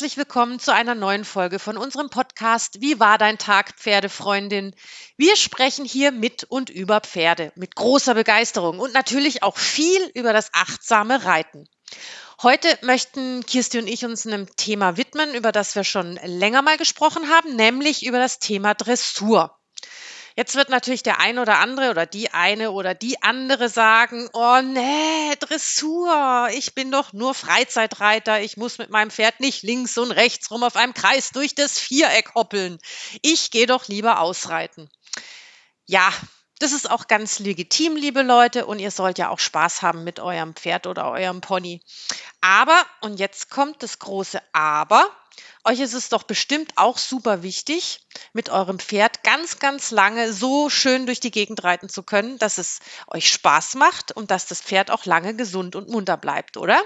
herzlich willkommen zu einer neuen Folge von unserem Podcast Wie war dein Tag, Pferdefreundin? Wir sprechen hier mit und über Pferde mit großer Begeisterung und natürlich auch viel über das achtsame Reiten. Heute möchten Kirsti und ich uns einem Thema widmen, über das wir schon länger mal gesprochen haben, nämlich über das Thema Dressur. Jetzt wird natürlich der eine oder andere oder die eine oder die andere sagen, oh nee, Dressur, ich bin doch nur Freizeitreiter, ich muss mit meinem Pferd nicht links und rechts rum auf einem Kreis durch das Viereck hoppeln. Ich gehe doch lieber ausreiten. Ja, das ist auch ganz legitim, liebe Leute, und ihr sollt ja auch Spaß haben mit eurem Pferd oder eurem Pony. Aber, und jetzt kommt das große Aber, euch ist es doch bestimmt auch super wichtig, mit eurem Pferd ganz, ganz lange so schön durch die Gegend reiten zu können, dass es euch Spaß macht und dass das Pferd auch lange gesund und munter bleibt, oder?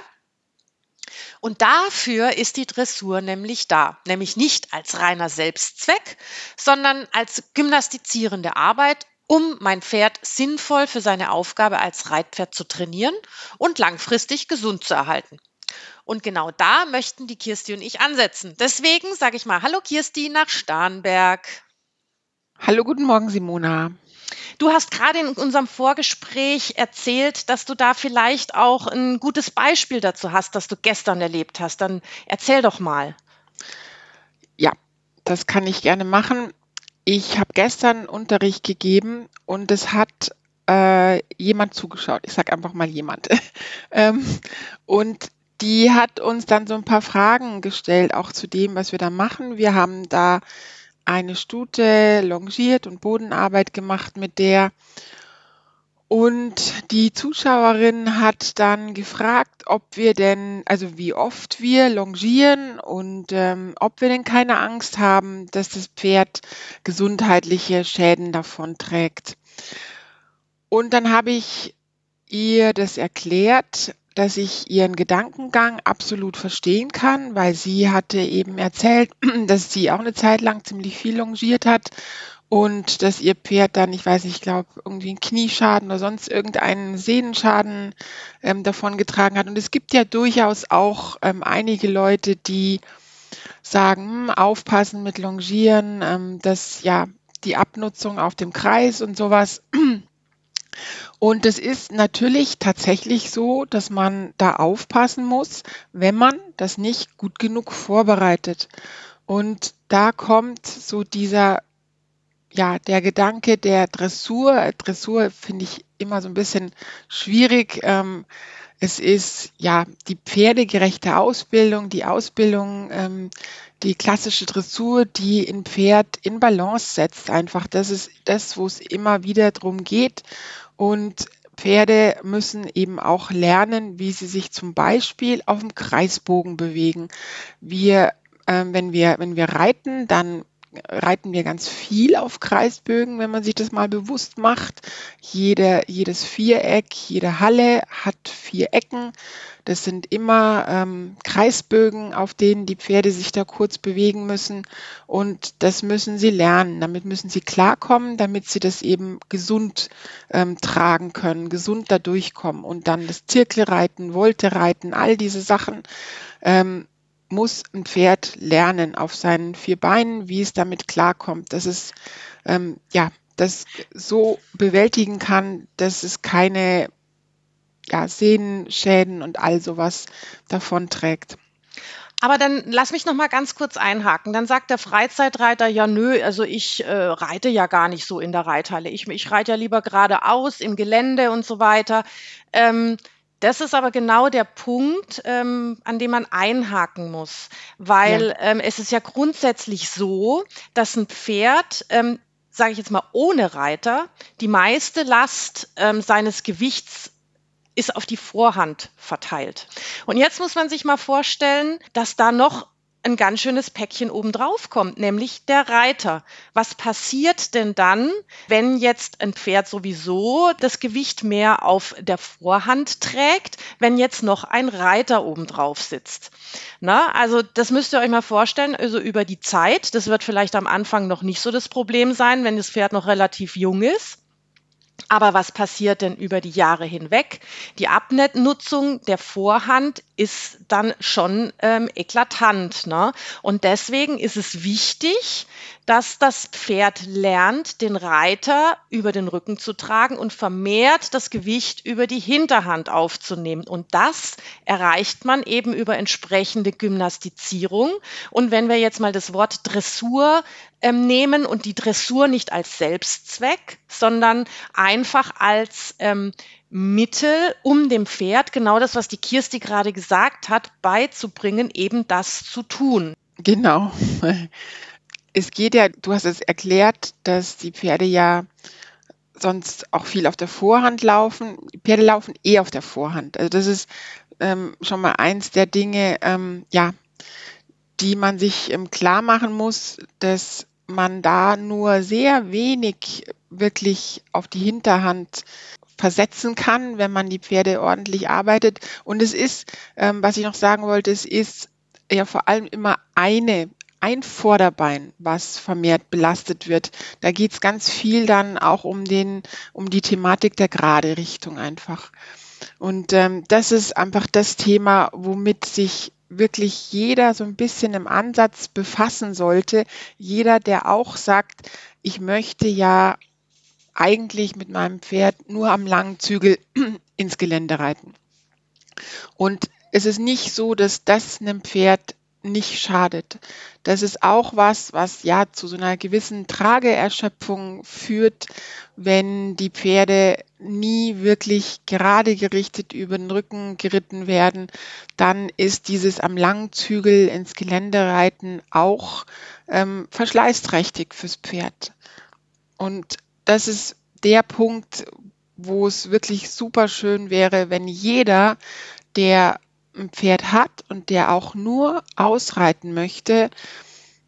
Und dafür ist die Dressur nämlich da, nämlich nicht als reiner Selbstzweck, sondern als gymnastizierende Arbeit, um mein Pferd sinnvoll für seine Aufgabe als Reitpferd zu trainieren und langfristig gesund zu erhalten. Und genau da möchten die Kirsti und ich ansetzen. Deswegen sage ich mal Hallo Kirsti nach Starnberg. Hallo, guten Morgen, Simona. Du hast gerade in unserem Vorgespräch erzählt, dass du da vielleicht auch ein gutes Beispiel dazu hast, das du gestern erlebt hast. Dann erzähl doch mal. Ja, das kann ich gerne machen. Ich habe gestern Unterricht gegeben und es hat äh, jemand zugeschaut. Ich sage einfach mal jemand. ähm, und die hat uns dann so ein paar Fragen gestellt, auch zu dem, was wir da machen. Wir haben da eine Stute longiert und Bodenarbeit gemacht mit der. Und die Zuschauerin hat dann gefragt, ob wir denn, also wie oft wir longieren und ähm, ob wir denn keine Angst haben, dass das Pferd gesundheitliche Schäden davon trägt. Und dann habe ich ihr das erklärt dass ich ihren Gedankengang absolut verstehen kann, weil sie hatte eben erzählt, dass sie auch eine Zeit lang ziemlich viel longiert hat und dass ihr Pferd dann, ich weiß nicht, ich glaube, irgendwie einen Knieschaden oder sonst irgendeinen Sehnenschaden ähm, davon getragen hat. Und es gibt ja durchaus auch ähm, einige Leute, die sagen, hm, aufpassen mit Longieren, ähm, dass ja die Abnutzung auf dem Kreis und sowas und es ist natürlich tatsächlich so, dass man da aufpassen muss, wenn man das nicht gut genug vorbereitet. Und da kommt so dieser, ja, der Gedanke der Dressur. Dressur finde ich immer so ein bisschen schwierig. Ähm, es ist ja die pferdegerechte Ausbildung, die Ausbildung, ähm, die klassische Dressur, die ein Pferd in Balance setzt. Einfach, das ist das, wo es immer wieder drum geht. Und Pferde müssen eben auch lernen, wie sie sich zum Beispiel auf dem Kreisbogen bewegen. Wir, äh, wenn wir, wenn wir reiten, dann reiten wir ganz viel auf Kreisbögen, wenn man sich das mal bewusst macht. Jede, jedes Viereck, jede Halle hat vier Ecken. Das sind immer ähm, Kreisbögen, auf denen die Pferde sich da kurz bewegen müssen. Und das müssen sie lernen. Damit müssen sie klarkommen, damit sie das eben gesund ähm, tragen können, gesund da durchkommen. Und dann das Zirkelreiten, Volte reiten, all diese Sachen ähm, muss ein Pferd lernen auf seinen vier Beinen, wie es damit klarkommt, dass es ähm, ja das so bewältigen kann, dass es keine ja, Sehnenschäden und all sowas davon trägt. Aber dann lass mich noch mal ganz kurz einhaken. Dann sagt der Freizeitreiter, ja nö, also ich äh, reite ja gar nicht so in der Reithalle. Ich, ich reite ja lieber geradeaus im Gelände und so weiter. Ähm, das ist aber genau der Punkt, ähm, an dem man einhaken muss, weil ja. ähm, es ist ja grundsätzlich so, dass ein Pferd ähm, sage ich jetzt mal, ohne Reiter die meiste Last ähm, seines Gewichts ist auf die Vorhand verteilt. Und jetzt muss man sich mal vorstellen, dass da noch ein ganz schönes Päckchen obendrauf kommt, nämlich der Reiter. Was passiert denn dann, wenn jetzt ein Pferd sowieso das Gewicht mehr auf der Vorhand trägt, wenn jetzt noch ein Reiter obendrauf sitzt? Na, also das müsst ihr euch mal vorstellen, also über die Zeit, das wird vielleicht am Anfang noch nicht so das Problem sein, wenn das Pferd noch relativ jung ist. Aber was passiert denn über die Jahre hinweg? Die Abnutzung der Vorhand ist dann schon ähm, eklatant. Ne? Und deswegen ist es wichtig, dass das Pferd lernt, den Reiter über den Rücken zu tragen und vermehrt das Gewicht über die Hinterhand aufzunehmen. Und das erreicht man eben über entsprechende Gymnastizierung. Und wenn wir jetzt mal das Wort Dressur ähm, nehmen und die Dressur nicht als Selbstzweck, sondern einfach als ähm, Mittel, um dem Pferd genau das, was die Kirsti gerade gesagt hat, beizubringen, eben das zu tun. Genau. Es geht ja, du hast es erklärt, dass die Pferde ja sonst auch viel auf der Vorhand laufen. Die Pferde laufen eh auf der Vorhand. Also das ist ähm, schon mal eins der Dinge, ähm, ja, die man sich ähm, klar machen muss, dass man da nur sehr wenig wirklich auf die Hinterhand versetzen kann, wenn man die Pferde ordentlich arbeitet. Und es ist, ähm, was ich noch sagen wollte, es ist ja vor allem immer eine ein Vorderbein, was vermehrt belastet wird. Da geht es ganz viel dann auch um den, um die Thematik der gerade Richtung einfach. Und ähm, das ist einfach das Thema, womit sich wirklich jeder so ein bisschen im Ansatz befassen sollte. Jeder, der auch sagt, ich möchte ja eigentlich mit meinem Pferd nur am langen Zügel ins Gelände reiten. Und es ist nicht so, dass das einem Pferd nicht schadet. Das ist auch was, was ja zu so einer gewissen Trageerschöpfung führt, wenn die Pferde nie wirklich gerade gerichtet über den Rücken geritten werden, dann ist dieses am langen Zügel ins Gelände reiten auch ähm, verschleißträchtig fürs Pferd. Und das ist der Punkt, wo es wirklich super schön wäre, wenn jeder, der ein Pferd hat und der auch nur ausreiten möchte,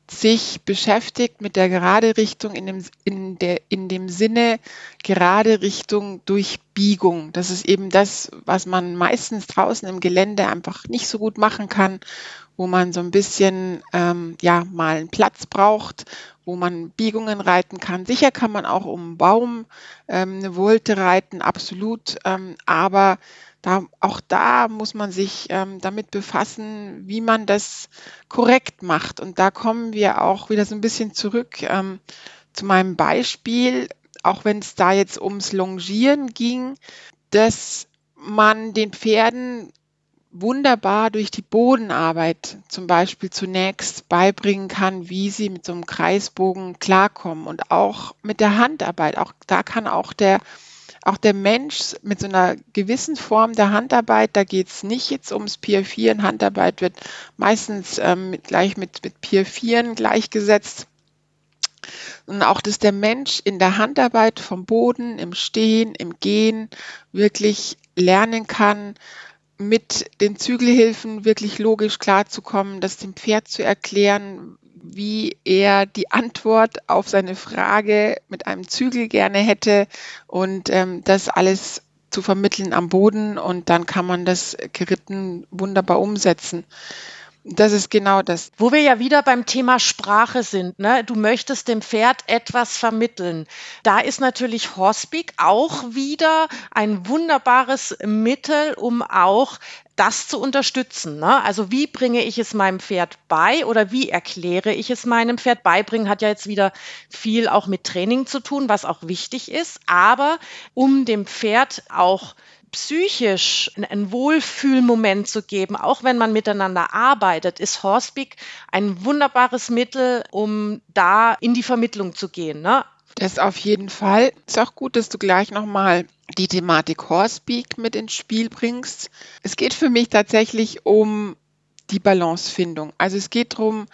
sich beschäftigt mit der gerade Richtung in dem, in der, in dem Sinne gerade Richtung durch Biegung. Das ist eben das, was man meistens draußen im Gelände einfach nicht so gut machen kann, wo man so ein bisschen ähm, ja mal einen Platz braucht, wo man Biegungen reiten kann. Sicher kann man auch um einen Baum ähm, eine Wolte reiten, absolut. Ähm, aber da, auch da muss man sich ähm, damit befassen, wie man das korrekt macht. Und da kommen wir auch wieder so ein bisschen zurück ähm, zu meinem Beispiel, auch wenn es da jetzt ums Longieren ging, dass man den Pferden wunderbar durch die Bodenarbeit zum Beispiel zunächst beibringen kann, wie sie mit so einem Kreisbogen klarkommen und auch mit der Handarbeit. Auch da kann auch der auch der Mensch mit so einer gewissen Form der Handarbeit, da geht es nicht jetzt ums Pier 4. Handarbeit wird meistens ähm, mit, gleich mit, mit Pier 4 gleichgesetzt. Und auch, dass der Mensch in der Handarbeit vom Boden, im Stehen, im Gehen wirklich lernen kann, mit den Zügelhilfen wirklich logisch klarzukommen, das dem Pferd zu erklären, wie er die Antwort auf seine Frage mit einem Zügel gerne hätte und ähm, das alles zu vermitteln am Boden und dann kann man das geritten wunderbar umsetzen. Das ist genau das. Wo wir ja wieder beim Thema Sprache sind. Ne? Du möchtest dem Pferd etwas vermitteln. Da ist natürlich Horspeak auch wieder ein wunderbares Mittel, um auch das zu unterstützen. Ne? Also wie bringe ich es meinem Pferd bei oder wie erkläre ich es meinem Pferd? Beibringen hat ja jetzt wieder viel auch mit Training zu tun, was auch wichtig ist. Aber um dem Pferd auch psychisch einen Wohlfühlmoment zu geben, auch wenn man miteinander arbeitet, ist Horsepeak ein wunderbares Mittel, um da in die Vermittlung zu gehen. Ne? Das auf jeden Fall. Ist auch gut, dass du gleich nochmal die Thematik Horsepeak mit ins Spiel bringst. Es geht für mich tatsächlich um die Balancefindung. Also es geht darum,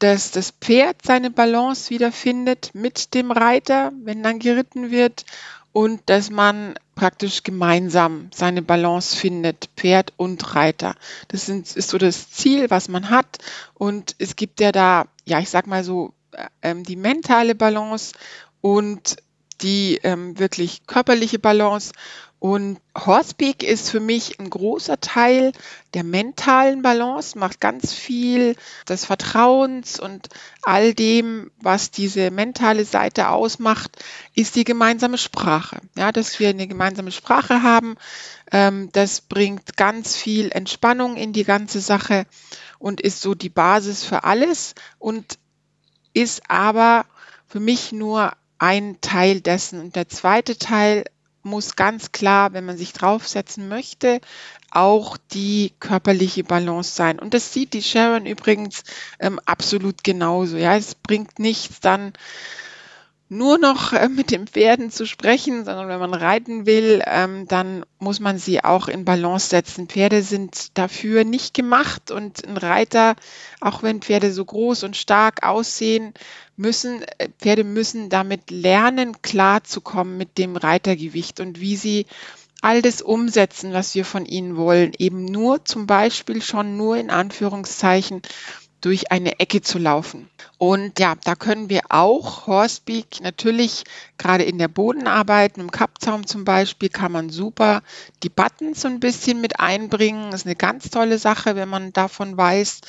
dass das Pferd seine Balance wiederfindet mit dem Reiter, wenn dann geritten wird und dass man praktisch gemeinsam seine Balance findet, Pferd und Reiter. Das ist so das Ziel, was man hat. Und es gibt ja da, ja, ich sag mal so, ähm, die mentale Balance und die ähm, wirklich körperliche Balance. Und Horsepeak ist für mich ein großer Teil der mentalen Balance, macht ganz viel des Vertrauens und all dem, was diese mentale Seite ausmacht, ist die gemeinsame Sprache. Ja, dass wir eine gemeinsame Sprache haben, ähm, das bringt ganz viel Entspannung in die ganze Sache und ist so die Basis für alles und ist aber für mich nur ein Teil dessen. Und der zweite Teil muss ganz klar, wenn man sich draufsetzen möchte, auch die körperliche Balance sein. Und das sieht die Sharon übrigens ähm, absolut genauso. Ja, es bringt nichts dann nur noch äh, mit den Pferden zu sprechen, sondern wenn man reiten will, ähm, dann muss man sie auch in Balance setzen. Pferde sind dafür nicht gemacht und ein Reiter, auch wenn Pferde so groß und stark aussehen, müssen, äh, Pferde müssen damit lernen, klarzukommen mit dem Reitergewicht und wie sie all das umsetzen, was wir von ihnen wollen. Eben nur zum Beispiel schon nur in Anführungszeichen durch eine Ecke zu laufen. Und ja, da können wir auch Horsepeak natürlich gerade in der Bodenarbeit, im Kappzaum zum Beispiel, kann man super die Buttons so ein bisschen mit einbringen. Das ist eine ganz tolle Sache, wenn man davon weiß.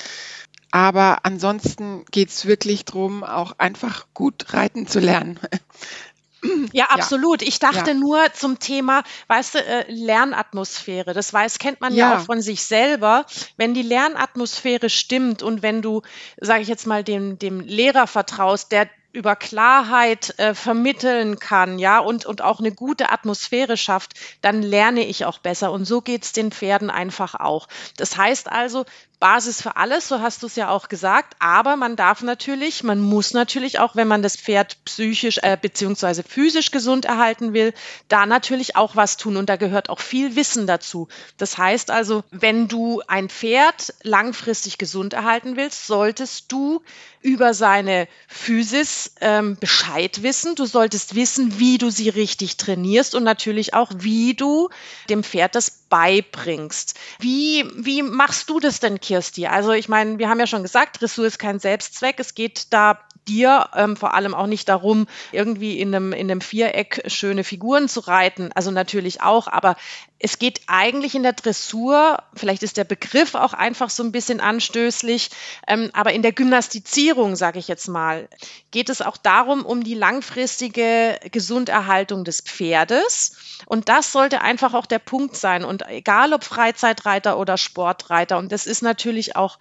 Aber ansonsten geht es wirklich darum, auch einfach gut reiten zu lernen. Ja, absolut. Ich dachte ja. nur zum Thema, weißt du, äh, Lernatmosphäre. Das weiß, kennt man ja. ja. auch von sich selber. Wenn die Lernatmosphäre stimmt und wenn du, sage ich jetzt mal, dem, dem Lehrer vertraust, der über Klarheit äh, vermitteln kann, ja, und, und auch eine gute Atmosphäre schafft, dann lerne ich auch besser. Und so geht's den Pferden einfach auch. Das heißt also, Basis für alles, so hast du es ja auch gesagt. Aber man darf natürlich, man muss natürlich auch, wenn man das Pferd psychisch äh, beziehungsweise physisch gesund erhalten will, da natürlich auch was tun. Und da gehört auch viel Wissen dazu. Das heißt also, wenn du ein Pferd langfristig gesund erhalten willst, solltest du über seine Physis ähm, Bescheid wissen. Du solltest wissen, wie du sie richtig trainierst und natürlich auch, wie du dem Pferd das beibringst. Wie, wie machst du das denn, Kirsti? Also ich meine, wir haben ja schon gesagt, Dressur ist kein Selbstzweck. Es geht da dir ähm, vor allem auch nicht darum, irgendwie in einem, in einem Viereck schöne Figuren zu reiten. Also natürlich auch, aber es geht eigentlich in der Dressur, vielleicht ist der Begriff auch einfach so ein bisschen anstößlich, ähm, aber in der Gymnastizierung, sage ich jetzt mal, geht es auch darum, um die langfristige Gesunderhaltung des Pferdes. Und das sollte einfach auch der Punkt sein. Und egal ob Freizeitreiter oder Sportreiter, und das ist natürlich auch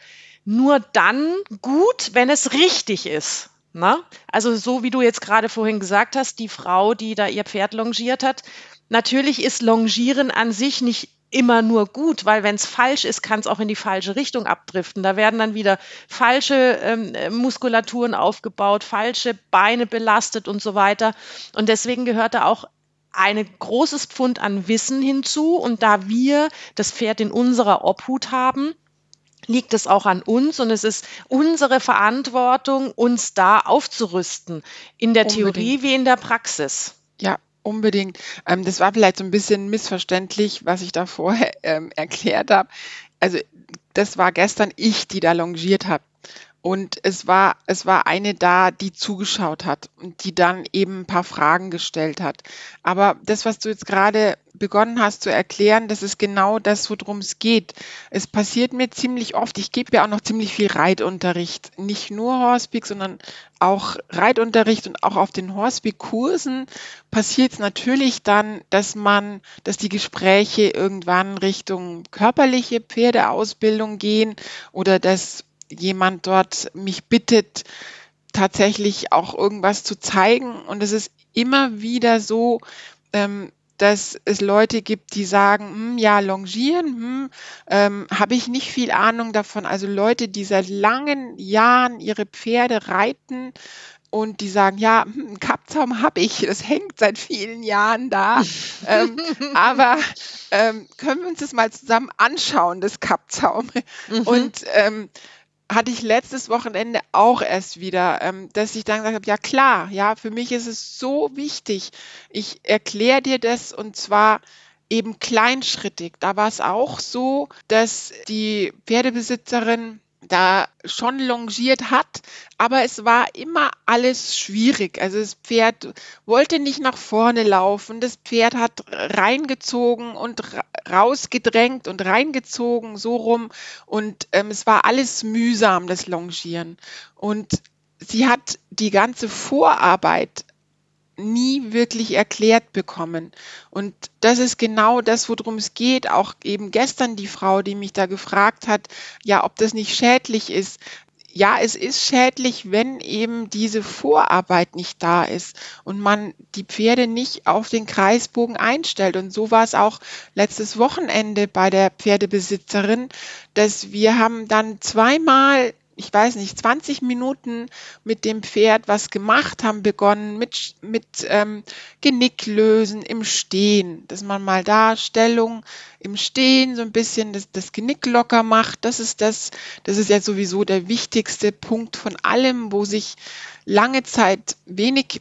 nur dann gut, wenn es richtig ist. Na? Ne? Also so wie du jetzt gerade vorhin gesagt hast, die Frau, die da ihr Pferd longiert hat, natürlich ist Longieren an sich nicht immer nur gut, weil wenn es falsch ist, kann es auch in die falsche Richtung abdriften. Da werden dann wieder falsche ähm, Muskulaturen aufgebaut, falsche Beine belastet und so weiter. Und deswegen gehört da auch ein großes Pfund an Wissen hinzu. Und da wir das Pferd in unserer Obhut haben, liegt es auch an uns und es ist unsere Verantwortung, uns da aufzurüsten, in der Unbedingt. Theorie wie in der Praxis. Ja, unbedingt. Ähm, das war vielleicht so ein bisschen missverständlich, was ich da vorher ähm, erklärt habe. Also das war gestern ich, die da longiert habe. Und es war, es war eine da, die zugeschaut hat und die dann eben ein paar Fragen gestellt hat. Aber das, was du jetzt gerade begonnen hast zu erklären, das ist genau das, worum es geht. Es passiert mir ziemlich oft, ich gebe ja auch noch ziemlich viel Reitunterricht. Nicht nur Horsepeak, sondern auch Reitunterricht und auch auf den Horsepeak-Kursen passiert es natürlich dann, dass man, dass die Gespräche irgendwann Richtung körperliche Pferdeausbildung gehen oder dass jemand dort mich bittet, tatsächlich auch irgendwas zu zeigen. Und es ist immer wieder so, ähm, dass es Leute gibt, die sagen, hm, ja, longieren, hm, ähm, habe ich nicht viel Ahnung davon. Also Leute, die seit langen Jahren ihre Pferde reiten und die sagen, ja, hm, einen Kappzaum habe ich, das hängt seit vielen Jahren da. ähm, aber ähm, können wir uns das mal zusammen anschauen, das Kappzaum? Mhm. Und ähm, hatte ich letztes Wochenende auch erst wieder, ähm, dass ich dann gesagt habe, ja klar, ja, für mich ist es so wichtig. Ich erkläre dir das und zwar eben kleinschrittig. Da war es auch so, dass die Pferdebesitzerin da schon longiert hat, aber es war immer alles schwierig. Also das Pferd wollte nicht nach vorne laufen, das Pferd hat reingezogen und rausgedrängt und reingezogen, so rum. Und ähm, es war alles mühsam, das Longieren. Und sie hat die ganze Vorarbeit nie wirklich erklärt bekommen. Und das ist genau das, worum es geht. Auch eben gestern die Frau, die mich da gefragt hat, ja, ob das nicht schädlich ist. Ja, es ist schädlich, wenn eben diese Vorarbeit nicht da ist und man die Pferde nicht auf den Kreisbogen einstellt. Und so war es auch letztes Wochenende bei der Pferdebesitzerin, dass wir haben dann zweimal ich weiß nicht, 20 Minuten mit dem Pferd was gemacht, haben begonnen mit, mit ähm, Genicklösen im Stehen, dass man mal da Stellung im Stehen so ein bisschen das, das Genick locker macht. Das ist das, das ist ja sowieso der wichtigste Punkt von allem, wo sich lange Zeit wenig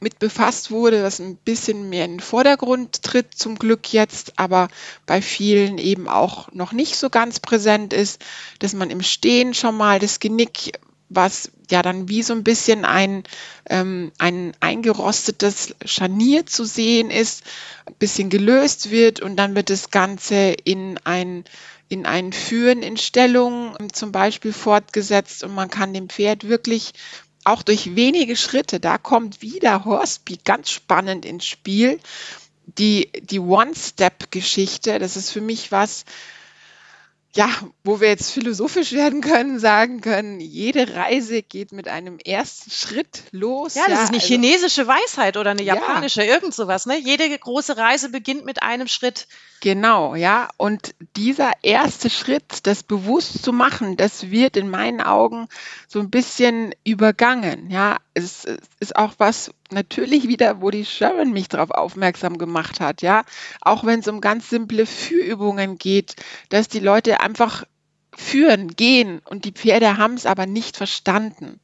mit befasst wurde, was ein bisschen mehr in den Vordergrund tritt, zum Glück jetzt, aber bei vielen eben auch noch nicht so ganz präsent ist, dass man im Stehen schon mal das Genick, was ja dann wie so ein bisschen ein, ähm, ein eingerostetes Scharnier zu sehen ist, ein bisschen gelöst wird und dann wird das Ganze in ein in ein Führen in Stellung zum Beispiel fortgesetzt und man kann dem Pferd wirklich auch durch wenige Schritte, da kommt wieder Horsby ganz spannend ins Spiel. Die, die One-Step-Geschichte, das ist für mich was, ja, wo wir jetzt philosophisch werden können, sagen können, jede Reise geht mit einem ersten Schritt los. Ja, das ja, ist eine also, chinesische Weisheit oder eine japanische, ja. irgend sowas. Ne? Jede große Reise beginnt mit einem Schritt. Genau, ja. Und dieser erste Schritt, das bewusst zu machen, das wird in meinen Augen so ein bisschen übergangen. Ja, es, es ist auch was natürlich wieder, wo die Sharon mich darauf aufmerksam gemacht hat. Ja, auch wenn es um ganz simple Führübungen geht, dass die Leute einfach führen, gehen und die Pferde haben es aber nicht verstanden.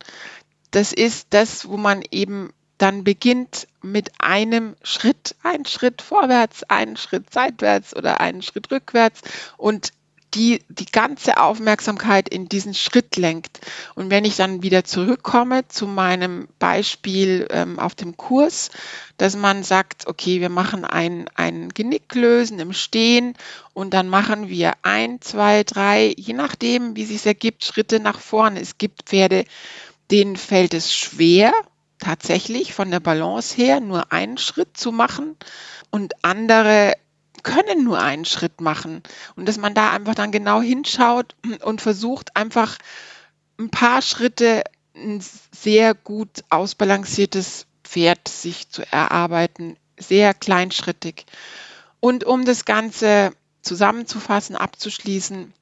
Das ist das, wo man eben dann beginnt mit einem Schritt, ein Schritt vorwärts, einen Schritt seitwärts oder einen Schritt rückwärts und die die ganze Aufmerksamkeit in diesen Schritt lenkt. Und wenn ich dann wieder zurückkomme zu meinem Beispiel ähm, auf dem Kurs, dass man sagt, okay, wir machen ein, ein Genicklösen im Stehen und dann machen wir ein, zwei, drei, je nachdem, wie sich ergibt, Schritte nach vorne. Es gibt Pferde, denen fällt es schwer, tatsächlich von der Balance her nur einen Schritt zu machen und andere können nur einen Schritt machen und dass man da einfach dann genau hinschaut und versucht einfach ein paar Schritte ein sehr gut ausbalanciertes Pferd sich zu erarbeiten, sehr kleinschrittig. Und um das Ganze zusammenzufassen, abzuschließen,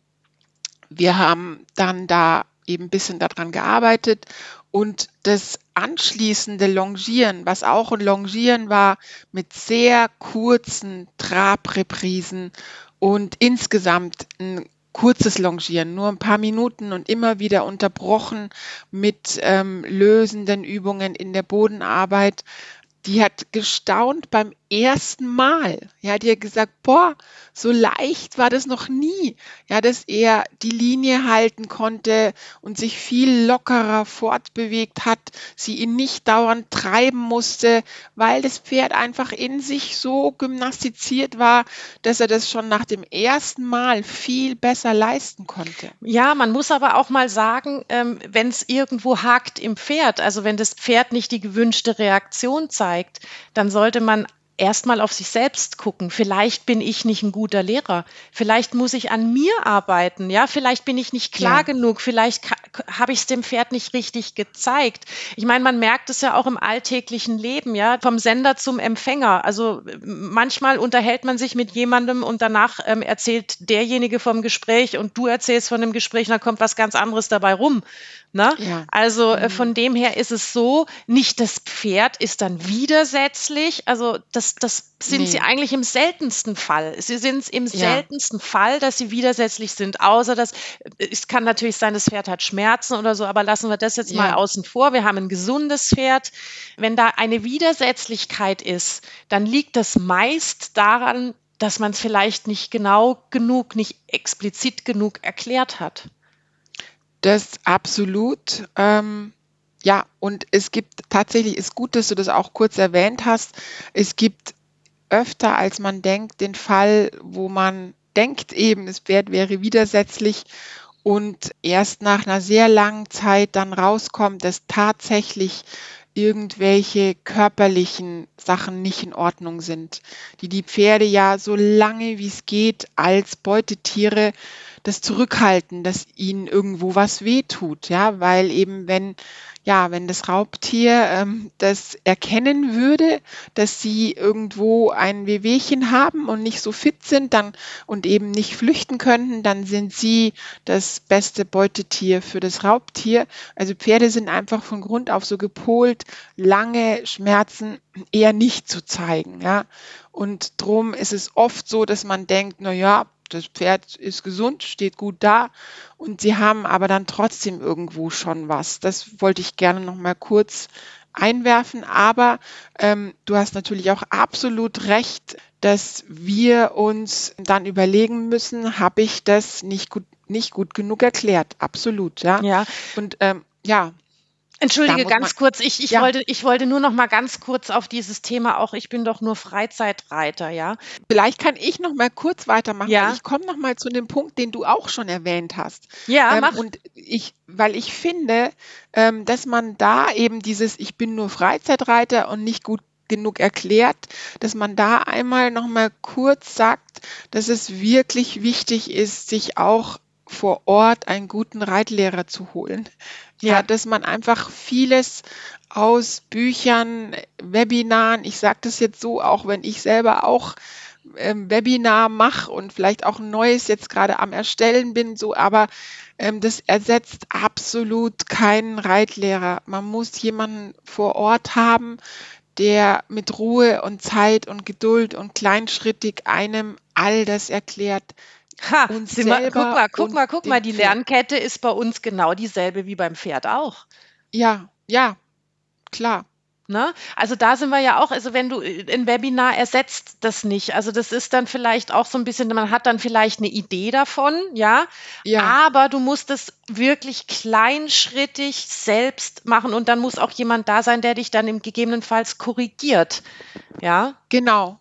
wir haben dann da eben ein bisschen daran gearbeitet und das anschließende Longieren, was auch ein Longieren war, mit sehr kurzen Trabreprisen und insgesamt ein kurzes Longieren, nur ein paar Minuten und immer wieder unterbrochen mit ähm, lösenden Übungen in der Bodenarbeit. Die hat gestaunt beim ersten Mal. Ja, die hat gesagt, boah, so leicht war das noch nie. Ja, dass er die Linie halten konnte und sich viel lockerer fortbewegt hat, sie ihn nicht dauernd treiben musste, weil das Pferd einfach in sich so gymnastiziert war, dass er das schon nach dem ersten Mal viel besser leisten konnte. Ja, man muss aber auch mal sagen, ähm, wenn es irgendwo hakt im Pferd, also wenn das Pferd nicht die gewünschte Reaktion zeigt, dann sollte man erstmal auf sich selbst gucken. Vielleicht bin ich nicht ein guter Lehrer. Vielleicht muss ich an mir arbeiten. Ja, vielleicht bin ich nicht klar ja. genug. Vielleicht habe ich es dem Pferd nicht richtig gezeigt. Ich meine, man merkt es ja auch im alltäglichen Leben, ja, vom Sender zum Empfänger. Also manchmal unterhält man sich mit jemandem und danach ähm, erzählt derjenige vom Gespräch und du erzählst von dem Gespräch und dann kommt was ganz anderes dabei rum. Ne? Ja. Also äh, mhm. von dem her ist es so, nicht das Pferd ist dann widersetzlich. Also das, das sind nee. sie eigentlich im seltensten Fall. Sie sind es im ja. seltensten Fall, dass sie widersetzlich sind, außer dass äh, es kann natürlich sein, das Pferd hat Schmerzen oder so, aber lassen wir das jetzt ja. mal außen vor. Wir haben ein gesundes Pferd. Wenn da eine Widersetzlichkeit ist, dann liegt das meist daran, dass man es vielleicht nicht genau genug, nicht explizit genug erklärt hat. Das absolut. Ähm, ja, und es gibt tatsächlich, ist gut, dass du das auch kurz erwähnt hast. Es gibt öfter, als man denkt, den Fall, wo man denkt eben, das Pferd wäre widersetzlich und erst nach einer sehr langen Zeit dann rauskommt, dass tatsächlich irgendwelche körperlichen Sachen nicht in Ordnung sind, die die Pferde ja so lange wie es geht als Beutetiere das zurückhalten, dass ihnen irgendwo was wehtut, ja, weil eben wenn ja, wenn das Raubtier ähm, das erkennen würde, dass sie irgendwo ein Wehwehchen haben und nicht so fit sind, dann und eben nicht flüchten könnten, dann sind sie das beste Beutetier für das Raubtier. Also Pferde sind einfach von Grund auf so gepolt, lange Schmerzen eher nicht zu zeigen, ja. Und drum ist es oft so, dass man denkt, na ja, das Pferd ist gesund, steht gut da und sie haben aber dann trotzdem irgendwo schon was. Das wollte ich gerne noch mal kurz einwerfen, aber ähm, du hast natürlich auch absolut recht, dass wir uns dann überlegen müssen, habe ich das nicht gut, nicht gut genug erklärt? Absolut, ja. Ja. Und ähm, ja, Entschuldige ganz kurz, ich, ich, ja. wollte, ich wollte nur noch mal ganz kurz auf dieses Thema auch, ich bin doch nur Freizeitreiter, ja. Vielleicht kann ich noch mal kurz weitermachen, ja. ich komme noch mal zu dem Punkt, den du auch schon erwähnt hast. Ja, ähm, mach. Und ich, weil ich finde, ähm, dass man da eben dieses, ich bin nur Freizeitreiter und nicht gut genug erklärt, dass man da einmal noch mal kurz sagt, dass es wirklich wichtig ist, sich auch vor Ort einen guten Reitlehrer zu holen. Ja, ja dass man einfach vieles aus Büchern, Webinaren, ich sage das jetzt so, auch wenn ich selber auch ähm, Webinar mache und vielleicht auch ein neues jetzt gerade am Erstellen bin, so, aber ähm, das ersetzt absolut keinen Reitlehrer. Man muss jemanden vor Ort haben, der mit Ruhe und Zeit und Geduld und kleinschrittig einem all das erklärt, Ha, uns mal, guck mal, guck mal, guck mal, die Lernkette ist bei uns genau dieselbe wie beim Pferd auch. Ja, ja, klar. Ne? Also da sind wir ja auch, also wenn du äh, ein Webinar ersetzt das nicht. Also das ist dann vielleicht auch so ein bisschen, man hat dann vielleicht eine Idee davon, ja, ja. aber du musst es wirklich kleinschrittig selbst machen und dann muss auch jemand da sein, der dich dann im gegebenenfalls korrigiert, ja. Genau.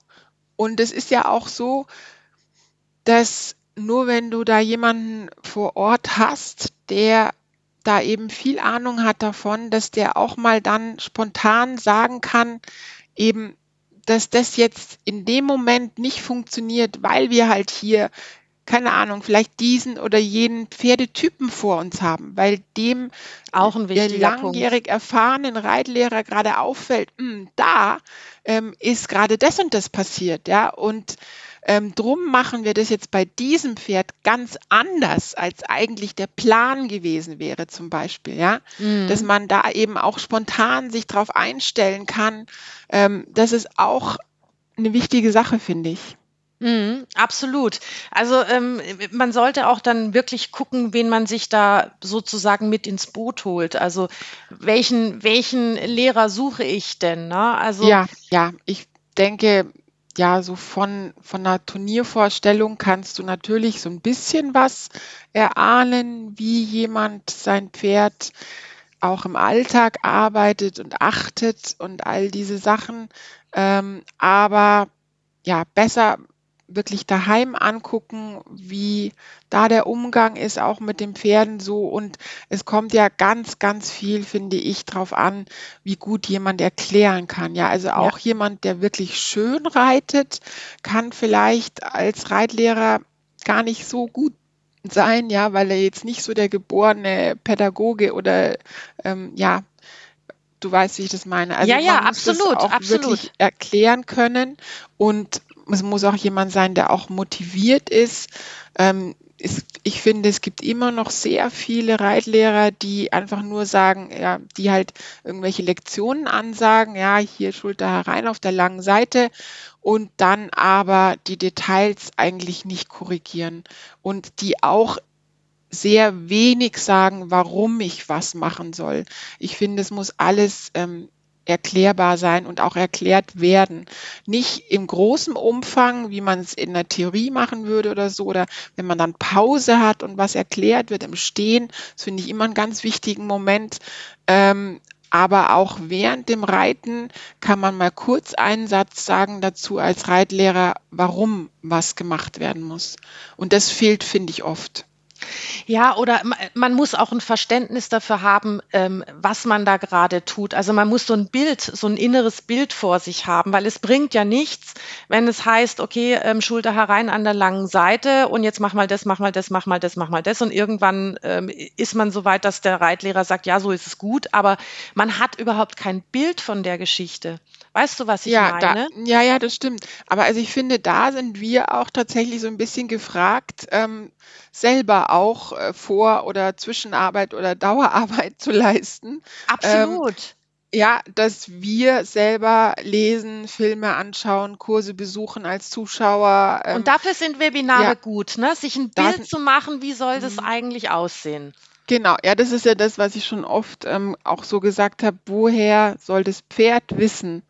Und es ist ja auch so, dass nur wenn du da jemanden vor Ort hast, der da eben viel Ahnung hat davon, dass der auch mal dann spontan sagen kann, eben, dass das jetzt in dem Moment nicht funktioniert, weil wir halt hier, keine Ahnung, vielleicht diesen oder jenen Pferdetypen vor uns haben, weil dem auch ein der langjährig Punkt. erfahrenen Reitlehrer gerade auffällt, hm, da ähm, ist gerade das und das passiert, ja, und ähm, drum machen wir das jetzt bei diesem Pferd ganz anders, als eigentlich der Plan gewesen wäre, zum Beispiel, ja. Mhm. Dass man da eben auch spontan sich darauf einstellen kann. Ähm, das ist auch eine wichtige Sache, finde ich. Mhm, absolut. Also ähm, man sollte auch dann wirklich gucken, wen man sich da sozusagen mit ins Boot holt. Also welchen, welchen Lehrer suche ich denn? Ne? Also ja, ja, ich denke, ja, so von, von einer Turniervorstellung kannst du natürlich so ein bisschen was erahnen, wie jemand sein Pferd auch im Alltag arbeitet und achtet und all diese Sachen. Ähm, aber ja, besser wirklich daheim angucken, wie da der Umgang ist, auch mit den Pferden so. Und es kommt ja ganz, ganz viel, finde ich, drauf an, wie gut jemand erklären kann. Ja, also auch ja. jemand, der wirklich schön reitet, kann vielleicht als Reitlehrer gar nicht so gut sein, ja, weil er jetzt nicht so der geborene Pädagoge oder ähm, ja, du weißt, wie ich das meine. Also ja, ja, absolut, auch absolut. wirklich erklären können und es muss auch jemand sein, der auch motiviert ist. Ähm, es, ich finde, es gibt immer noch sehr viele Reitlehrer, die einfach nur sagen, ja, die halt irgendwelche Lektionen ansagen, ja, hier Schulter herein auf der langen Seite und dann aber die Details eigentlich nicht korrigieren und die auch sehr wenig sagen, warum ich was machen soll. Ich finde, es muss alles ähm, erklärbar sein und auch erklärt werden. Nicht im großen Umfang, wie man es in der Theorie machen würde oder so, oder wenn man dann Pause hat und was erklärt wird im Stehen. Das finde ich immer einen ganz wichtigen Moment. Ähm, aber auch während dem Reiten kann man mal kurz einen Satz sagen dazu als Reitlehrer, warum was gemacht werden muss. Und das fehlt, finde ich, oft. Ja, oder man muss auch ein Verständnis dafür haben, ähm, was man da gerade tut. Also man muss so ein Bild, so ein inneres Bild vor sich haben, weil es bringt ja nichts, wenn es heißt, okay, ähm, Schulter herein an der langen Seite und jetzt mach mal das, mach mal das, mach mal das, mach mal das und irgendwann ähm, ist man so weit, dass der Reitlehrer sagt, ja, so ist es gut, aber man hat überhaupt kein Bild von der Geschichte. Weißt du, was ich Ja, da, meine? ja, ja, das stimmt. Aber also ich finde, da sind wir auch tatsächlich so ein bisschen gefragt, ähm, selber auch äh, Vor- oder Zwischenarbeit oder Dauerarbeit zu leisten. Ähm, Absolut. ja, dass wir selber lesen, Filme anschauen, Kurse besuchen als Zuschauer. Und Ähm, dafür sind Webinare ja, gut, ne? Sich ein da Bild zu machen, wie soll das sind, eigentlich aussehen? Genau, ja, das ist ja das, was ich schon oft ähm, auch so gesagt habe. Woher soll das Pferd wissen,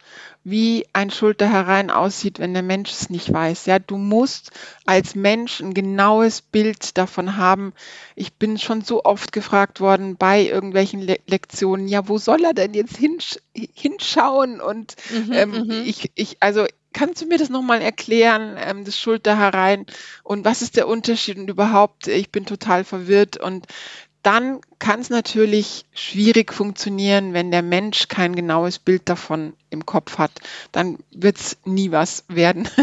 wie ein Schulter herein aussieht, wenn der Mensch es nicht weiß? Ja, du musst als Mensch ein genaues Bild davon haben. Ich bin schon so oft gefragt worden bei irgendwelchen Le Lektionen, ja, wo soll er denn jetzt hinsch hinschauen? Und Mhm, ähm, mhm. ich, ich, also kannst du mir das nochmal erklären, ähm, das Schulter herein und was ist der Unterschied und überhaupt, ich bin total verwirrt und dann kann es natürlich schwierig funktionieren, wenn der Mensch kein genaues Bild davon im Kopf hat. Dann wird es nie was werden.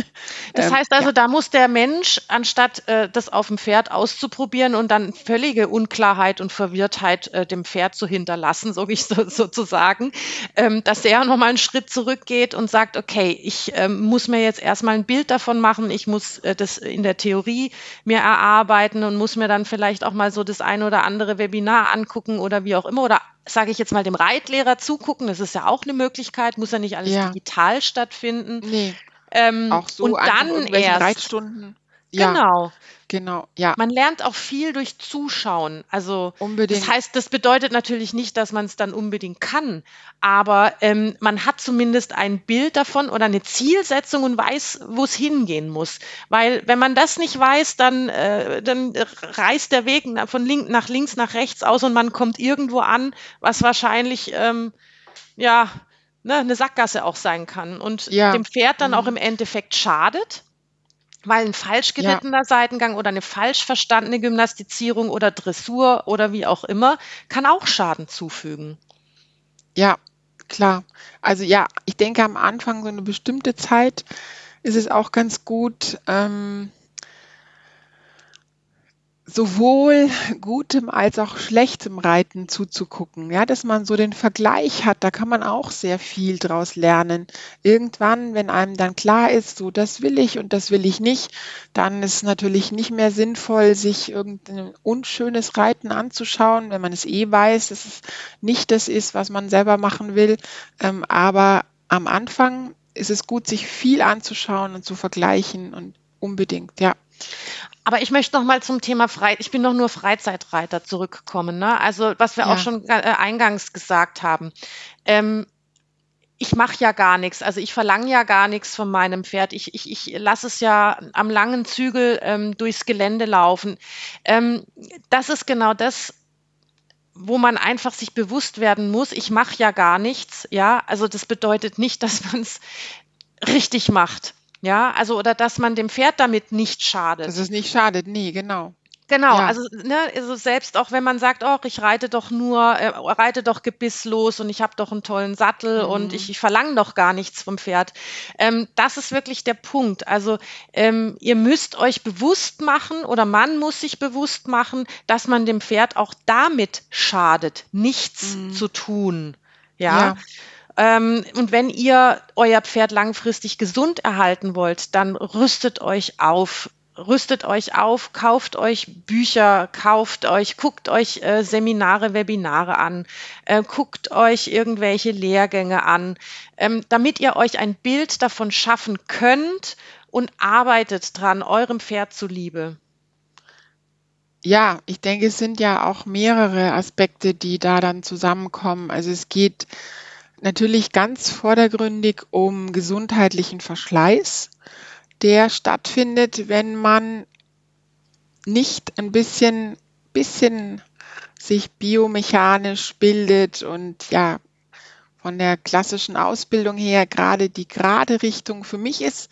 Das ähm, heißt ja, also, da muss der Mensch, anstatt äh, das auf dem Pferd auszuprobieren und dann völlige Unklarheit und Verwirrtheit äh, dem Pferd zu hinterlassen, so wie ich so, sozusagen, ähm, dass er nochmal einen Schritt zurückgeht und sagt, okay, ich ähm, muss mir jetzt erstmal ein Bild davon machen, ich muss äh, das in der Theorie mir erarbeiten und muss mir dann vielleicht auch mal so das ein oder andere Webinar angucken oder wie auch immer oder sage ich jetzt mal dem Reitlehrer zugucken, das ist ja auch eine Möglichkeit, muss ja nicht alles ja, digital stattfinden. nee, Ähm, auch so und dann erst, Reitstunden. Ja, genau, genau, ja, man lernt auch viel durch Zuschauen. Also das unbedingt. heißt, das bedeutet natürlich nicht, dass man es dann unbedingt kann, aber ähm, man hat zumindest ein Bild davon oder eine Zielsetzung und weiß, wo es hingehen muss. Weil wenn man das nicht weiß, dann, äh, dann reißt der Weg von link nach links, nach rechts aus und man kommt irgendwo an, was wahrscheinlich ähm, ja ne, eine Sackgasse auch sein kann und Ja, dem Pferd dann auch im mhm. Endeffekt schadet. Weil ein falsch ja, gerittener Seitengang oder eine falsch verstandene Gymnastizierung oder Dressur oder wie auch immer kann auch Schaden zufügen. ja, klar. Also ja, ich denke am Anfang so eine bestimmte Zeit ist es auch ganz gut, ähm, sowohl gutem als auch schlechtem Reiten zuzugucken, ja, dass man so den Vergleich hat, da kann man auch sehr viel draus lernen. Irgendwann, wenn einem dann klar ist, so das will ich und das will ich nicht, dann ist natürlich nicht mehr sinnvoll, sich irgendein unschönes Reiten anzuschauen, wenn man es eh weiß, dass es nicht das ist, was man selber machen will. Ähm, aber am Anfang ist es gut, sich viel anzuschauen und zu vergleichen und unbedingt, ja, Aber ich möchte noch mal zum Thema Frei ich bin doch nur Freizeitreiter zurückkommen, ne? Also, was wir auch ja, schon äh, eingangs gesagt haben. Ähm, ich mache ja gar nichts. Also ich verlange ja gar nichts von meinem Pferd. Ich, ich, ich lasse es ja am langen Zügel ähm, durchs Gelände laufen. Ähm, das ist genau das, wo man einfach sich bewusst werden muss, ich mache ja gar nichts. Ja, also das bedeutet nicht, dass man es richtig macht. Ja, also oder dass man dem Pferd damit nicht dass schadet. es nicht schadet, nee, genau. Genau, Ja, also, ne, also selbst auch wenn man sagt, oh, ich reite doch nur, äh, reite doch gebisslos und ich habe doch einen tollen Sattel und ich, mhm. ich verlange doch gar nichts vom Pferd. Ähm, das ist wirklich der Punkt. Also ähm, ihr müsst euch bewusst machen oder man muss sich bewusst machen, dass man dem Pferd auch damit schadet, nichts Mhm. zu tun. Ja, Ja, ähm, und wenn ihr euer Pferd langfristig gesund erhalten wollt, dann rüstet euch auf. Rüstet euch auf, kauft euch Bücher, kauft euch, guckt euch äh, Seminare, Webinare an, äh, guckt euch irgendwelche Lehrgänge an, ähm, damit ihr euch ein Bild davon schaffen könnt und arbeitet dran, eurem Pferd zuliebe. ja, ich denke, es sind ja auch mehrere Aspekte, die da dann zusammenkommen. Also es geht natürlich ganz vordergründig um gesundheitlichen Verschleiß, der stattfindet, wenn man nicht ein bisschen, bisschen sich biomechanisch bildet und ja, von der klassischen Ausbildung her gerade die gerade Richtung für mich ist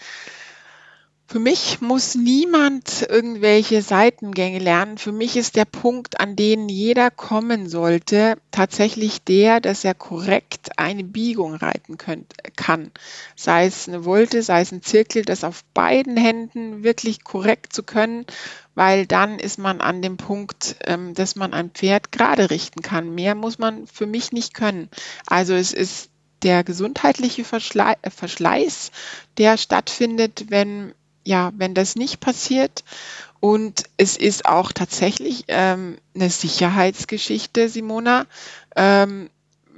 für mich muss niemand irgendwelche Seitengänge lernen. Für mich ist der Punkt, an den jeder kommen sollte, tatsächlich der, dass er korrekt eine Biegung reiten könnt, kann. Sei es eine Wolte, sei es ein Zirkel, das auf beiden Händen wirklich korrekt zu können, weil dann ist man an dem Punkt, ähm, dass man ein Pferd gerade richten kann. Mehr muss man für mich nicht können. Also es ist der gesundheitliche Verschleiß, der stattfindet, wenn ja, wenn das nicht passiert. Und es ist auch tatsächlich ähm, eine Sicherheitsgeschichte, Simona. Ähm,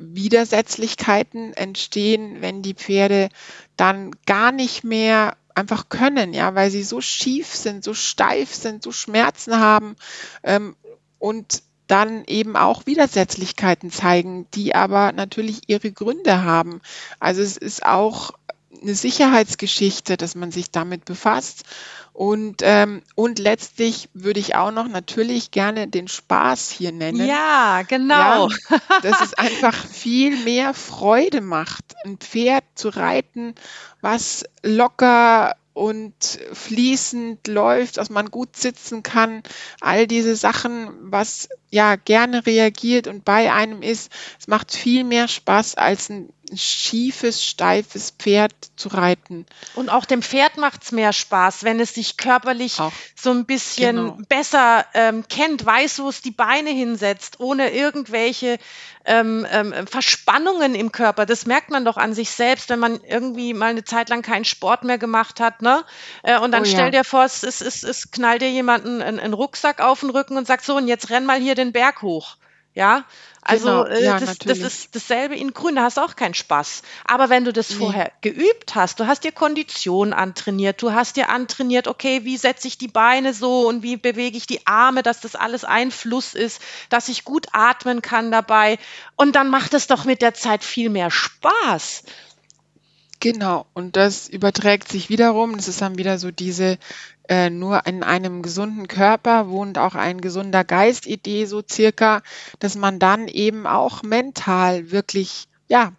Widersetzlichkeiten entstehen, wenn die Pferde dann gar nicht mehr einfach können, ja, weil sie so schief sind, so steif sind, so Schmerzen haben ähm, und dann eben auch Widersetzlichkeiten zeigen, die aber natürlich ihre Gründe haben. Also es ist auch eine Sicherheitsgeschichte, dass man sich damit befasst. Und, ähm, und letztlich würde ich auch noch natürlich gerne den Spaß hier nennen. Ja, genau. Ja, dass es einfach viel mehr Freude macht, ein Pferd zu reiten, was locker und fließend läuft, dass man gut sitzen kann, all diese Sachen, was ja gerne reagiert und bei einem ist. Es macht viel mehr Spaß als ein schiefes, steifes Pferd zu reiten. Und auch dem Pferd macht es mehr Spaß, wenn es sich körperlich auch. so ein bisschen genau. besser ähm, kennt, weiß, wo es die Beine hinsetzt, ohne irgendwelche ähm, ähm, Verspannungen im Körper. Das merkt man doch an sich selbst, wenn man irgendwie mal eine Zeit lang keinen Sport mehr gemacht hat. Ne? Äh, und dann oh, stell ja. dir vor, es, es, es, es knallt dir jemanden einen, einen Rucksack auf den Rücken und sagt so, und jetzt renn mal hier den Berg hoch. Ja, also Genau, äh, ja, das, das ist dasselbe in Grün, da hast du auch keinen Spaß. Aber wenn du das Nee. vorher geübt hast, du hast dir Kondition antrainiert, du hast dir antrainiert, okay, wie setze ich die Beine so und wie bewege ich die Arme, dass das alles ein Fluss ist, dass ich gut atmen kann dabei. Und dann macht es doch mit der Zeit viel mehr Spaß. Genau, und das überträgt sich wiederum, das ist dann wieder so diese äh, nur in einem gesunden Körper wohnt auch ein gesunder Geist Idee so circa, dass man dann eben auch mental wirklich, ja,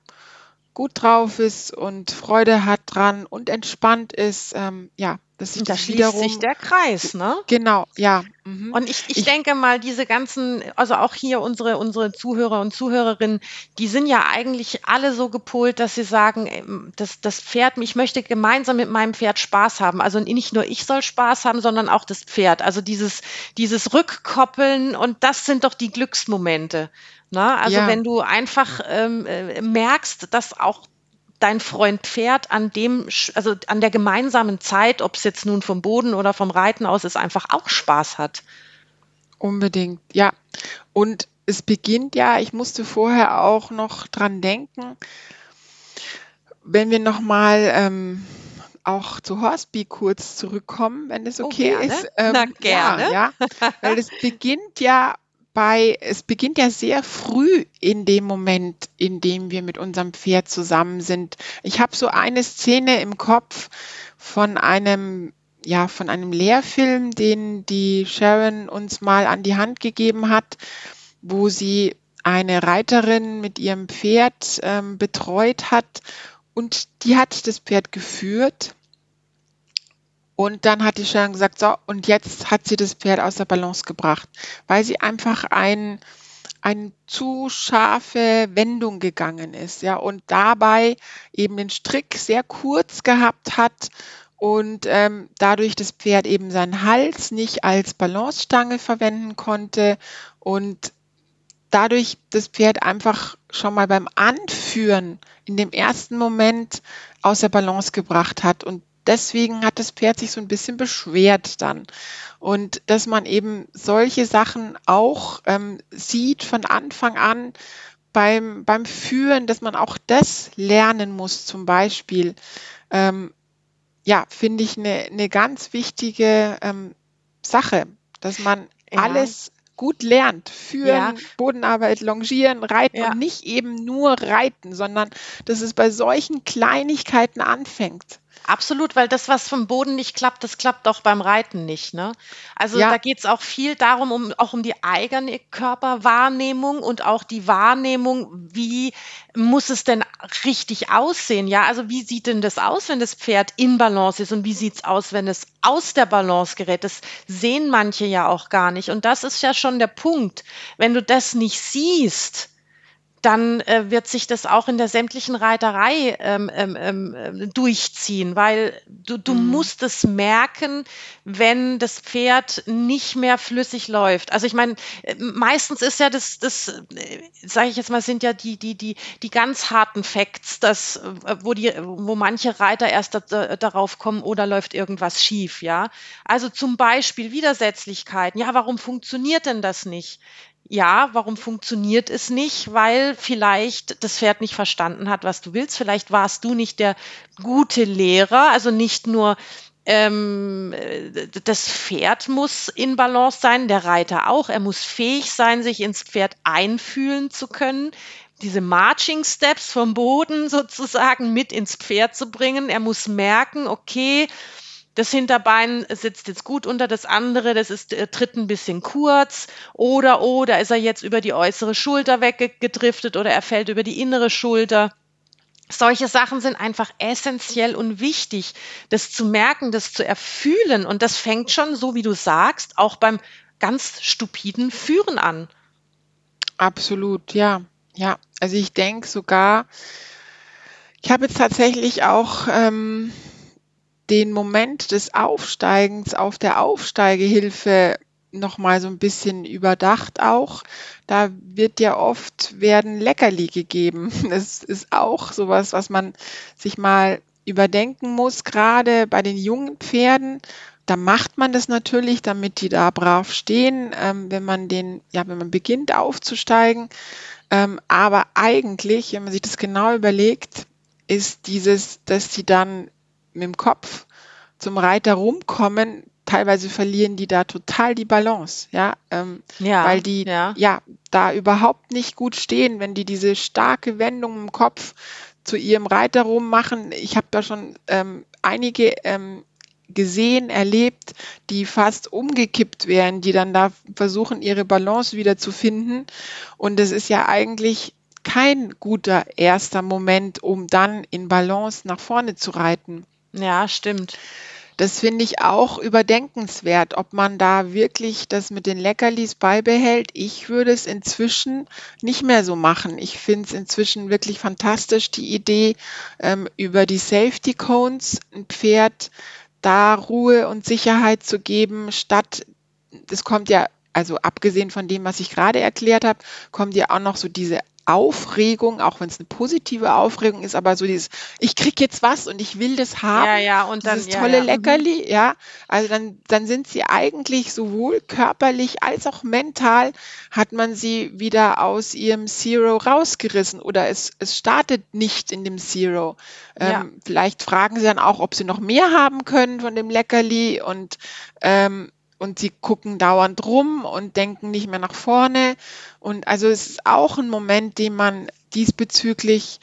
gut drauf ist und Freude hat dran und entspannt ist, ähm, ja, dass sich da das schließt wiederum, sich der Kreis, ne? Genau, ja. Mhm. Und ich, ich, ich, denke mal, diese ganzen, also auch hier unsere, unsere Zuhörer und Zuhörerinnen, die sind ja eigentlich alle so gepolt, dass sie sagen, das, das Pferd, ich möchte gemeinsam mit meinem Pferd Spaß haben. Also nicht nur ich soll Spaß haben, sondern auch das Pferd. Also dieses, dieses Rückkoppeln und das sind doch die Glücksmomente. Ne? Also ja. wenn du einfach ähm, äh, merkst, dass auch dein Freund Pferd an dem, also an der gemeinsamen Zeit, ob es jetzt nun vom Boden oder vom Reiten aus ist, einfach auch Spaß hat. Unbedingt, ja. Und es beginnt ja, ich musste vorher auch noch dran denken, wenn wir nochmal ähm, auch zu Horsby kurz zurückkommen, wenn es oh, okay oh, ist. Ähm, Na, gerne. Ja, ja, weil es beginnt ja bei, es beginnt ja sehr früh in dem Moment, in dem wir mit unserem Pferd zusammen sind. Ich habe so eine Szene im Kopf von einem ja, von einem Lehrfilm, den die Sharon uns mal an die Hand gegeben hat, wo sie eine Reiterin mit ihrem Pferd ähm, betreut hat und die hat das Pferd geführt und dann hat die Sharon gesagt, so, und jetzt hat sie das Pferd aus der Balance gebracht, weil sie einfach ein, eine zu scharfe Wendung gegangen ist, ja, und dabei eben den Strick sehr kurz gehabt hat und ähm, dadurch das Pferd eben seinen Hals nicht als Balancestange verwenden konnte und dadurch das Pferd einfach schon mal beim Anführen in dem ersten Moment aus der Balance gebracht hat und deswegen hat das Pferd sich so ein bisschen beschwert dann. Und dass man eben solche Sachen auch ähm, sieht von Anfang an beim, beim Führen, dass man auch das lernen muss zum Beispiel. Ähm, ja, finde ich eine, eine ganz wichtige ähm, Sache, dass man ja. alles gut lernt. Führen, Ja. Bodenarbeit, Longieren, Reiten Ja. und nicht eben nur Reiten, sondern dass es bei solchen Kleinigkeiten anfängt. Absolut, weil das, was vom Boden nicht klappt, das klappt auch beim Reiten nicht, ne? Also, Ja. da geht's auch viel darum um auch um die eigene Körperwahrnehmung und auch die Wahrnehmung, wie muss es denn richtig aussehen? Ja, also, wie sieht denn das aus, wenn das Pferd in Balance ist und wie sieht's aus, wenn es aus der Balance gerät? Das sehen manche ja auch gar nicht. Und das ist ja schon der Punkt. Wenn du das nicht siehst, dann äh, wird sich das auch in der sämtlichen Reiterei ähm, ähm, ähm, durchziehen, weil du, du Mhm. musst es merken, wenn das Pferd nicht mehr flüssig läuft. Also ich meine, äh, meistens ist ja das, das sage ich jetzt mal, sind ja die, die, die, die ganz harten Facts, dass, äh, wo, die, wo manche Reiter erst da, darauf kommen, oder läuft irgendwas schief, ja. Also zum Beispiel Widersetzlichkeiten. Ja, warum funktioniert denn das nicht? Ja, warum funktioniert es nicht? Weil vielleicht das Pferd nicht verstanden hat, was du willst. Vielleicht warst du nicht der gute Lehrer, also nicht nur ähm, äh, das Pferd muss in Balance sein, der Reiter auch. Er muss fähig sein, sich ins Pferd einfühlen zu können, diese Marching Steps vom Boden sozusagen mit ins Pferd zu bringen. Er muss merken, okay, das Hinterbein sitzt jetzt gut unter das andere, das ist, äh, tritt ein bisschen kurz oder, oh, da ist er jetzt über die äußere Schulter weggedriftet oder er fällt über die innere Schulter. Solche Sachen sind einfach essentiell und wichtig, das zu merken, das zu erfühlen. Und das fängt schon, so wie du sagst, auch beim ganz stupiden Führen an. Absolut, ja. Ja, also ich denke sogar, ich habe jetzt tatsächlich auch ähm, den Moment des Aufsteigens auf der Aufsteigehilfe noch mal so ein bisschen überdacht auch. Da wird ja oft werden Leckerli gegeben. Das ist auch sowas, was man sich mal überdenken muss, gerade bei den jungen Pferden. Da macht man das natürlich, damit die da brav stehen, ähm, wenn man den, ja, wenn man beginnt aufzusteigen. Ähm, aber eigentlich, wenn man sich das genau überlegt, ist dieses, dass die dann mit dem Kopf zum Reiter rumkommen, teilweise verlieren die da total die Balance, ja, ähm, Ja, weil die ja. ja da überhaupt nicht gut stehen, wenn die diese starke Wendung im Kopf zu ihrem Reiter rummachen. Ich habe da schon ähm, einige ähm, gesehen, erlebt, die fast umgekippt wären, die dann da versuchen, ihre Balance wieder zu finden. Und das ist ja eigentlich kein guter erster Moment, um dann in Balance nach vorne zu reiten. Ja, stimmt. Das finde ich auch überdenkenswert, ob man da wirklich das mit den Leckerlis beibehält. Ich würde es inzwischen nicht mehr so machen. Ich finde es inzwischen wirklich fantastisch, die Idee ähm, über die Safety Cones ein Pferd da Ruhe und Sicherheit zu geben, statt, das kommt ja, also abgesehen von dem, was ich gerade erklärt habe, kommt ja auch noch so diese Aufregung, auch wenn es eine positive Aufregung ist, aber so dieses, ich krieg jetzt was und ich will das haben. Ja, ja, und dann, Dieses ja, tolle ja. Mhm. Leckerli, ja. Also dann, dann sind sie eigentlich sowohl körperlich als auch mental hat man sie wieder aus ihrem Zero rausgerissen oder es, es startet nicht in dem Zero. Ja. Ähm, vielleicht fragen sie dann auch, ob sie noch mehr haben können von dem Leckerli und ähm, und sie gucken dauernd rum und denken nicht mehr nach vorne. Und also es ist auch ein Moment, den man diesbezüglich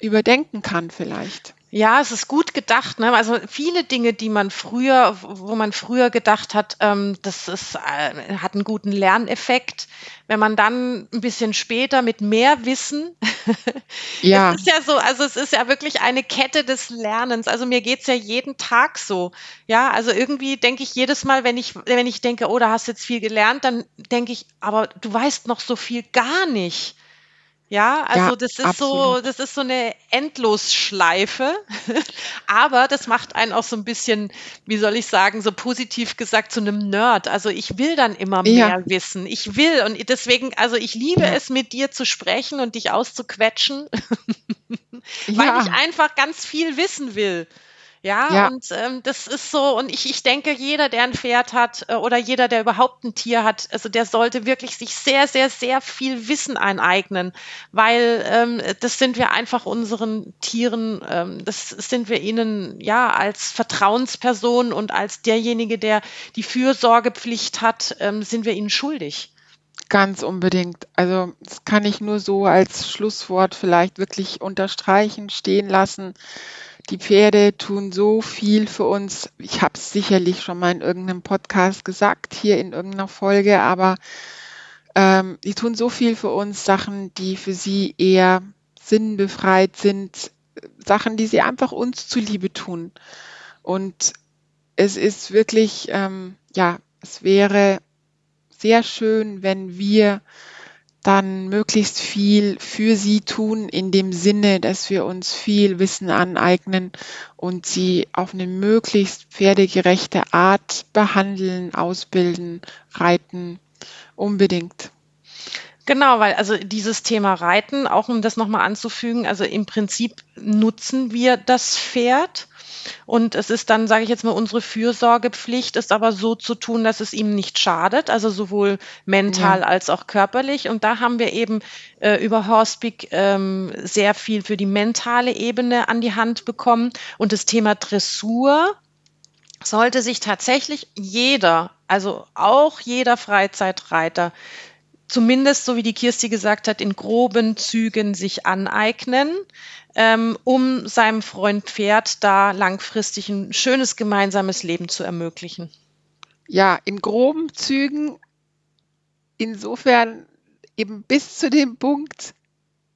überdenken kann vielleicht. Ja, es ist gut gedacht. Ne? Also viele Dinge, die man früher, wo man früher gedacht hat, ähm, das ist, äh, hat einen guten Lerneffekt. Wenn man dann ein bisschen später mit mehr Wissen, Ja, es ist ja so, also es ist ja wirklich eine Kette des Lernens. Also mir geht's ja jeden Tag so. Ja, also irgendwie denke ich jedes Mal, wenn ich, wenn ich denke, oh, da hast du jetzt viel gelernt, dann denke ich, aber du weißt noch so viel gar nicht. Ja, also ja, das ist so, absolut. das ist so eine Endlosschleife. Aber das macht einen auch so ein bisschen, wie soll ich sagen, so positiv gesagt, zu einem Nerd. Also ich will dann immer Ja, mehr wissen. Ich will und deswegen, also ich liebe ja, es, mit dir zu sprechen und dich auszuquetschen, weil ich ja, einfach ganz viel wissen will. Ja, ja, und ähm, das ist so, und ich, ich denke, jeder, der ein Pferd hat äh, oder jeder, der überhaupt ein Tier hat, also der sollte wirklich sich sehr, sehr, sehr viel Wissen eineignen, weil ähm, das sind wir einfach unseren Tieren, ähm, das sind wir ihnen ja als Vertrauensperson und als derjenige, der die Fürsorgepflicht hat, ähm, sind wir ihnen schuldig. Ganz unbedingt. Also das kann ich nur so als Schlusswort vielleicht wirklich unterstreichen, stehen lassen. Die Pferde tun so viel für uns. Ich habe es sicherlich schon mal in irgendeinem Podcast gesagt, hier in irgendeiner Folge, aber ähm, die tun so viel für uns, Sachen, die für sie eher sinnbefreit sind, Sachen, die sie einfach uns zuliebe tun. Und es ist wirklich, ähm, ja, es wäre sehr schön, wenn wir dann möglichst viel für sie tun, in dem Sinne, dass wir uns viel Wissen aneignen und sie auf eine möglichst pferdegerechte Art behandeln, ausbilden, reiten. Unbedingt. Genau, weil also dieses Thema Reiten, auch um das nochmal anzufügen, also im Prinzip nutzen wir das Pferd und es ist dann, sage ich jetzt mal, unsere Fürsorgepflicht, ist aber so zu tun, dass es ihm nicht schadet, also sowohl mental ja. als auch körperlich. Und da haben wir eben äh, über Horsepeak ähm, sehr viel für die mentale Ebene an die Hand bekommen. Und das Thema Dressur sollte sich tatsächlich jeder, also auch jeder Freizeitreiter, zumindest, so wie die Kirsti gesagt hat, in groben Zügen sich aneignen, ähm, um seinem Freund Pferd da langfristig ein schönes gemeinsames Leben zu ermöglichen. Ja, in groben Zügen, insofern eben bis zu dem Punkt,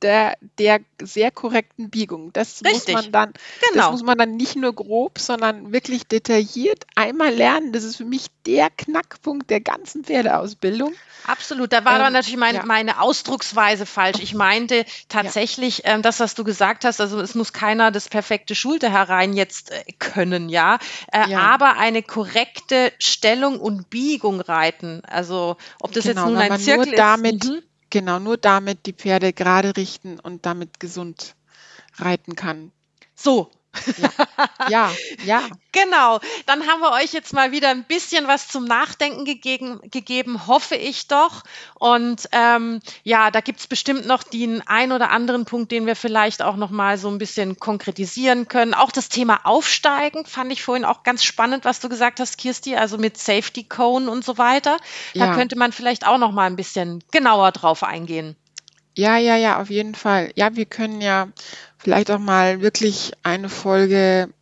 der, der sehr korrekten Biegung. Das muss man dann, genau. das muss man dann nicht nur grob, sondern wirklich detailliert einmal lernen. Das ist für mich der Knackpunkt der ganzen Pferdeausbildung. Absolut, da war ähm, dann natürlich mein, ja. meine Ausdrucksweise falsch. Ich meinte tatsächlich ja. ähm, das, was du gesagt hast, also es muss keiner das perfekte Schulter herein jetzt äh, können, ja? Äh, ja? aber eine korrekte Stellung und Biegung reiten. Also ob das genau, jetzt nun ein Zirkel ist. Damit, mhm. Genau, nur damit die Pferde gerade richten und damit gesund reiten kann. So, ja, ja, ja. Genau. Dann haben wir euch jetzt mal wieder ein bisschen was zum Nachdenken gegeben, gegeben hoffe ich doch. Und ähm, ja, da gibt es bestimmt noch den ein oder anderen Punkt, den wir vielleicht auch noch mal so ein bisschen konkretisieren können. Auch das Thema Aufsteigen fand ich vorhin auch ganz spannend, was du gesagt hast, Kirsti, also mit Safety Cone und so weiter. Da ja. könnte man vielleicht auch noch mal ein bisschen genauer drauf eingehen. Ja, ja, ja, auf jeden Fall. Ja, wir können ja vielleicht auch mal wirklich eine Folge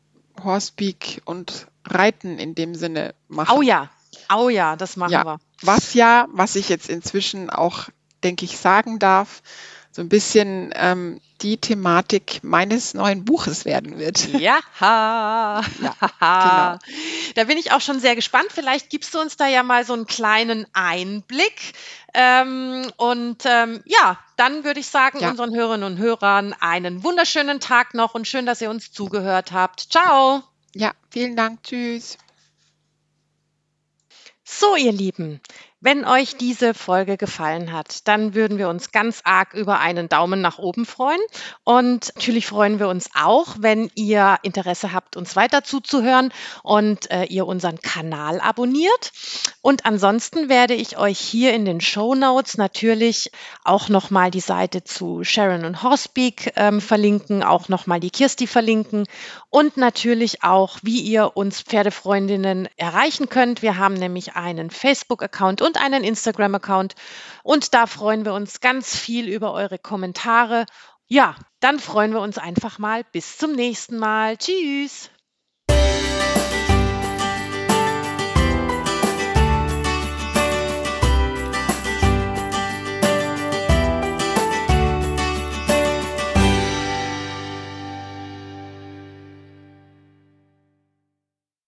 Horsepeak und Reiten in dem Sinne machen. Oh ja, oh ja, das machen ja, wir. Was ja, was ich jetzt inzwischen auch, denke ich, sagen darf, so ein bisschen ähm, die Thematik meines neuen Buches werden wird. Ja, ja genau. Da bin ich auch schon sehr gespannt. Vielleicht gibst du uns da ja mal so einen kleinen Einblick. Ähm, und ähm, ja, dann würde ich sagen, ja. unseren Hörerinnen und Hörern einen wunderschönen Tag noch und schön, dass ihr uns zugehört habt. Ciao. Ja, vielen Dank. Tschüss. So, ihr Lieben, wenn euch diese Folge gefallen hat, dann würden wir uns ganz arg über einen Daumen nach oben freuen. Und natürlich freuen wir uns auch, wenn ihr Interesse habt, uns weiter zuzuhören und äh, ihr unseren Kanal abonniert. Und ansonsten werde ich euch hier in den Show Notes natürlich auch nochmal die Seite zu Sharon und Horspeak ähm, verlinken, auch nochmal die Kirsti verlinken und natürlich auch, wie ihr uns Pferdefreundinnen erreichen könnt. Wir haben nämlich einen Facebook-Account und und einen Instagram-Account. Und da freuen wir uns ganz viel über eure Kommentare. Ja, dann freuen wir uns einfach mal. Bis zum nächsten Mal. Tschüss.